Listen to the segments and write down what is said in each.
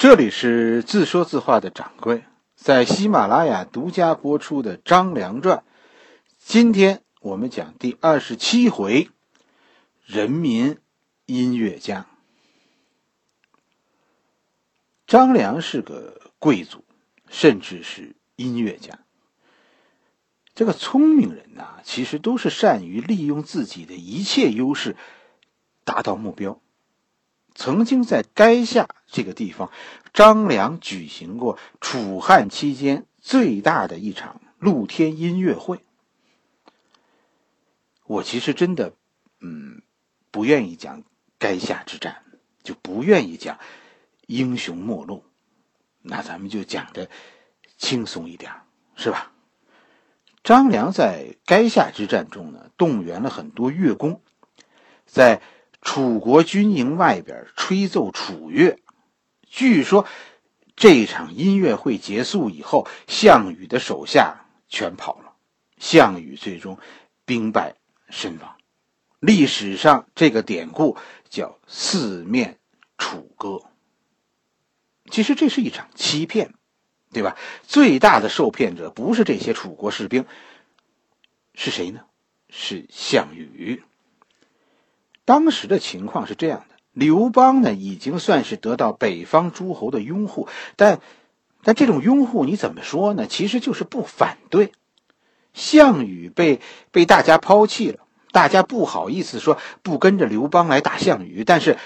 这里是自说自话的掌柜，在喜马拉雅独家播出的《张良传》，今天我们讲第二十七回：人民音乐家。张良是个贵族，甚至是音乐家。这个聪明人呐，其实都是善于利用自己的一切优势，达到目标。曾经在垓下这个地方，张良举行过楚汉期间最大的一场露天音乐会。我其实真的，嗯，不愿意讲垓下之战，就不愿意讲英雄末路。那咱们就讲的轻松一点，是吧？张良在垓下之战中呢，动员了很多乐工，在。楚国军营外边吹奏楚乐，据说这场音乐会结束以后，项羽的手下全跑了，项羽最终兵败身亡。历史上这个典故叫“四面楚歌”。其实这是一场欺骗，对吧？最大的受骗者不是这些楚国士兵，是谁呢？是项羽。当时的情况是这样的：刘邦呢，已经算是得到北方诸侯的拥护，但，但这种拥护你怎么说呢？其实就是不反对。项羽被被大家抛弃了，大家不好意思说不跟着刘邦来打项羽，但是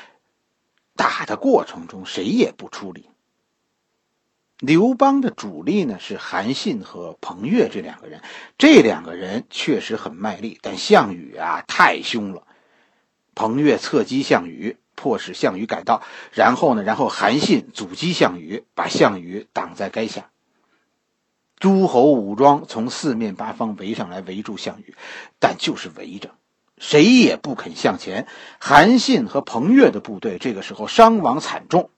打的过程中谁也不出力。刘邦的主力呢是韩信和彭越这两个人，这两个人确实很卖力，但项羽啊太凶了。彭越侧击项羽，迫使项羽改道。然后呢？然后韩信阻击项羽，把项羽挡在垓下。诸侯武装从四面八方围上来，围住项羽，但就是围着，谁也不肯向前。韩信和彭越的部队这个时候伤亡惨重，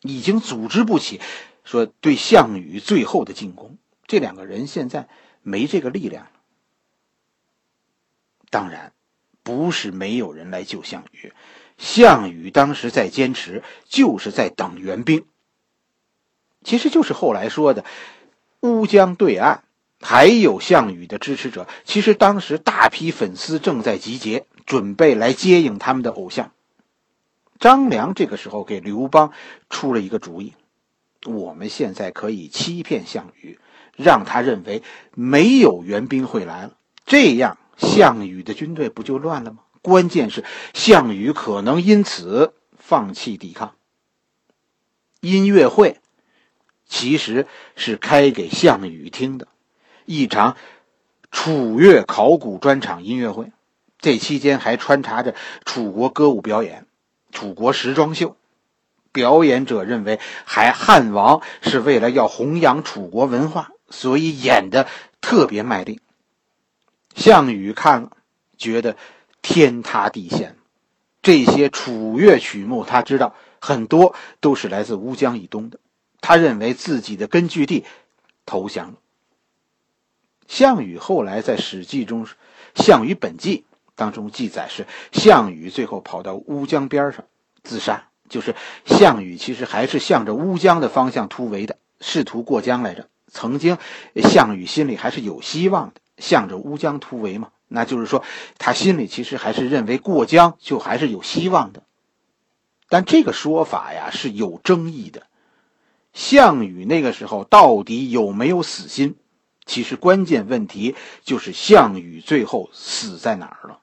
已经组织不起说对项羽最后的进攻。这两个人现在没这个力量了。当然。不是没有人来救项羽，项羽当时在坚持，就是在等援兵。其实就是后来说的乌江对岸还有项羽的支持者。其实当时大批粉丝正在集结，准备来接应他们的偶像。张良这个时候给刘邦出了一个主意：我们现在可以欺骗项羽，让他认为没有援兵会来了，这样。项羽的军队不就乱了吗？关键是项羽可能因此放弃抵抗。音乐会其实是开给项羽听的，一场楚乐考古专场音乐会。这期间还穿插着楚国歌舞表演、楚国时装秀。表演者认为，还汉王是为了要弘扬楚国文化，所以演的特别卖力。项羽看了，觉得天塌地陷。这些楚乐曲目，他知道很多都是来自乌江以东的。他认为自己的根据地投降了。项羽后来在《史记》中，《项羽本纪》当中记载是项羽最后跑到乌江边上自杀，就是项羽其实还是向着乌江的方向突围的，试图过江来着。曾经，项羽心里还是有希望的。向着乌江突围嘛，那就是说，他心里其实还是认为过江就还是有希望的。但这个说法呀是有争议的。项羽那个时候到底有没有死心？其实关键问题就是项羽最后死在哪儿了。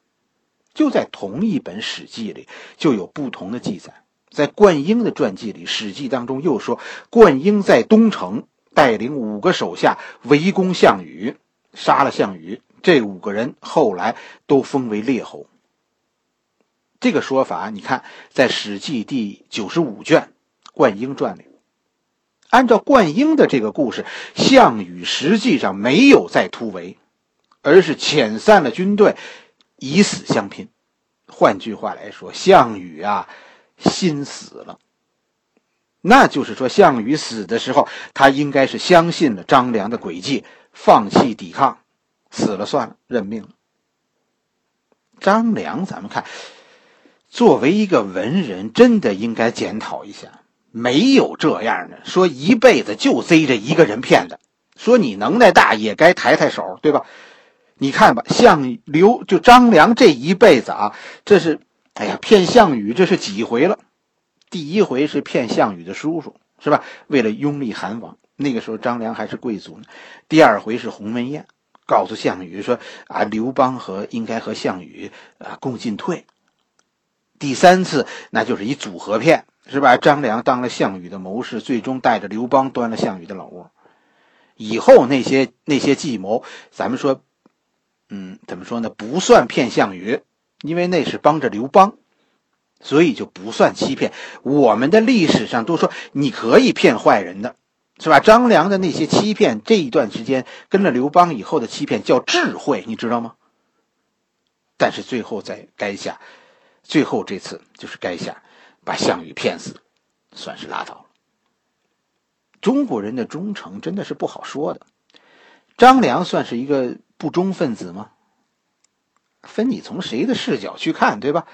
就在同一本《史记》里就有不同的记载。在灌婴的传记里，《史记》当中又说，灌婴在东城带领五个手下围攻项羽。杀了项羽，这五个人后来都封为列侯。这个说法，你看在《史记》第九十五卷《灌婴传》里，按照灌婴的这个故事，项羽实际上没有再突围，而是遣散了军队，以死相拼。换句话来说，项羽啊，心死了。那就是说，项羽死的时候，他应该是相信了张良的诡计。放弃抵抗，死了算了，认命了。张良，咱们看，作为一个文人，真的应该检讨一下，没有这样的，说一辈子就贼着一个人骗的，说你能耐大也该抬抬手，对吧？你看吧，项刘就张良这一辈子啊，这是，哎呀，骗项羽这是几回了？第一回是骗项羽的叔叔，是吧？为了拥立韩王，那个时候张良还是贵族呢。第二回是鸿门宴，告诉项羽说啊，刘邦和应该和项羽啊共进退。第三次那就是一组合骗，是吧？张良当了项羽的谋士，最终带着刘邦端了项羽的老窝。以后那些那些计谋，咱们说。嗯，怎么说呢？不算骗项羽，因为那是帮着刘邦，所以就不算欺骗。我们的历史上都说你可以骗坏人的，是吧？张良的那些欺骗，这一段时间跟了刘邦以后的欺骗叫智慧，你知道吗？但是最后在垓下，最后这次就是垓下把项羽骗死，算是拉倒了。中国人的忠诚真的是不好说的，张良算是一个。不忠分子吗？分你从谁的视角去看，对吧？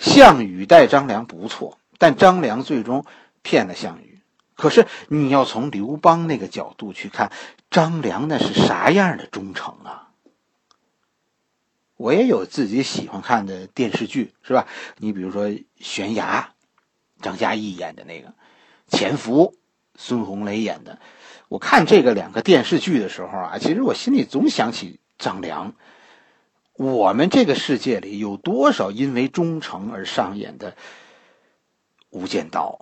项羽待张良不错，但张良最终骗了项羽。可是你要从刘邦那个角度去看，张良那是啥样的忠诚啊？我也有自己喜欢看的电视剧，是吧？你比如说《悬崖》，张嘉译演的那个；《潜伏》，孙红雷演的。我看这个两个电视剧的时候啊，其实我心里总想起张良。我们这个世界里有多少因为忠诚而上演的无间道？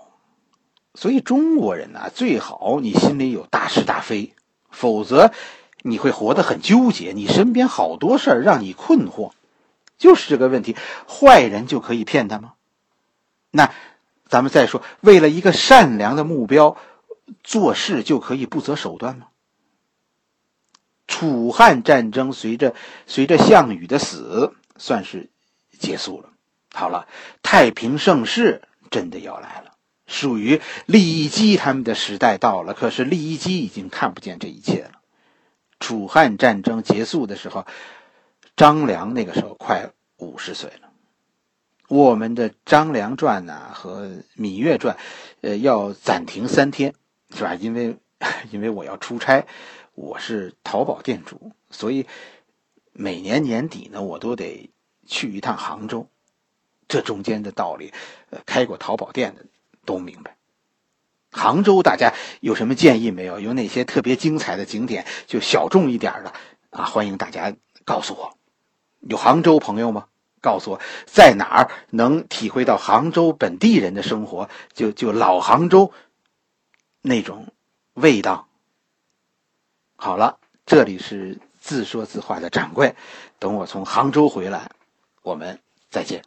所以中国人呢，最好你心里有大是大非，否则你会活得很纠结。你身边好多事儿让你困惑，就是这个问题：坏人就可以骗他吗？那咱们再说，为了一个善良的目标。做事就可以不择手段吗？楚汉战争随着随着项羽的死算是结束了。好了，太平盛世真的要来了，属于李基他们的时代到了。可是李基已经看不见这一切了。楚汉战争结束的时候，张良那个时候快五十岁了。我们的《张良传》呐和《芈月传》，呃，要暂停三天。是吧？因为，因为我要出差，我是淘宝店主，所以每年年底呢，我都得去一趟杭州。这中间的道理，呃，开过淘宝店的都明白。杭州大家有什么建议没有？有哪些特别精彩的景点，就小众一点的啊？欢迎大家告诉我。有杭州朋友吗？告诉我在哪儿能体会到杭州本地人的生活？就就老杭州。那种味道。好了，这里是自说自话的掌柜，等我从杭州回来，我们再见。